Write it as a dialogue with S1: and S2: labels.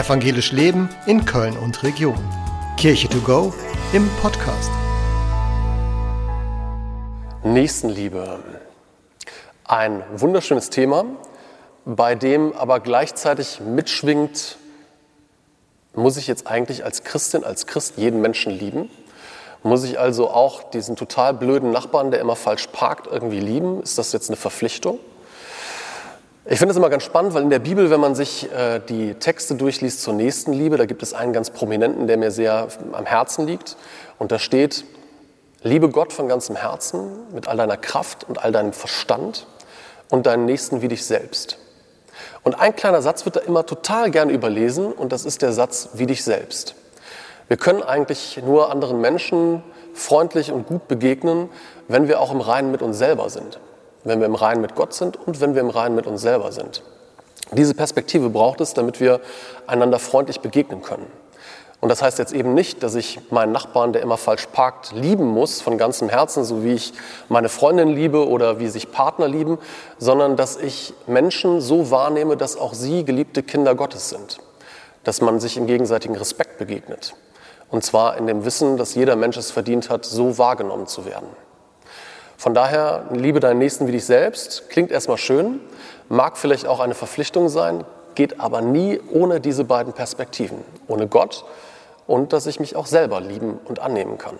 S1: Evangelisch Leben in Köln und Region. Kirche to go im Podcast.
S2: Nächstenliebe. Ein wunderschönes Thema, bei dem aber gleichzeitig mitschwingt, muss ich jetzt eigentlich als Christin, als Christ jeden Menschen lieben? Muss ich also auch diesen total blöden Nachbarn, der immer falsch parkt, irgendwie lieben? Ist das jetzt eine Verpflichtung? Ich finde es immer ganz spannend, weil in der Bibel, wenn man sich äh, die Texte durchliest zur Nächstenliebe, da gibt es einen ganz prominenten, der mir sehr am Herzen liegt. Und da steht, liebe Gott von ganzem Herzen, mit all deiner Kraft und all deinem Verstand und deinen Nächsten wie dich selbst. Und ein kleiner Satz wird da immer total gern überlesen und das ist der Satz wie dich selbst. Wir können eigentlich nur anderen Menschen freundlich und gut begegnen, wenn wir auch im Reinen mit uns selber sind wenn wir im Reinen mit Gott sind und wenn wir im Reinen mit uns selber sind. Diese Perspektive braucht es, damit wir einander freundlich begegnen können. Und das heißt jetzt eben nicht, dass ich meinen Nachbarn, der immer falsch parkt, lieben muss von ganzem Herzen, so wie ich meine Freundin liebe oder wie sich Partner lieben, sondern dass ich Menschen so wahrnehme, dass auch sie geliebte Kinder Gottes sind. Dass man sich im gegenseitigen Respekt begegnet. Und zwar in dem Wissen, dass jeder Mensch es verdient hat, so wahrgenommen zu werden. Von daher, liebe deinen Nächsten wie dich selbst, klingt erstmal schön, mag vielleicht auch eine Verpflichtung sein, geht aber nie ohne diese beiden Perspektiven, ohne Gott und dass ich mich auch selber lieben und annehmen kann.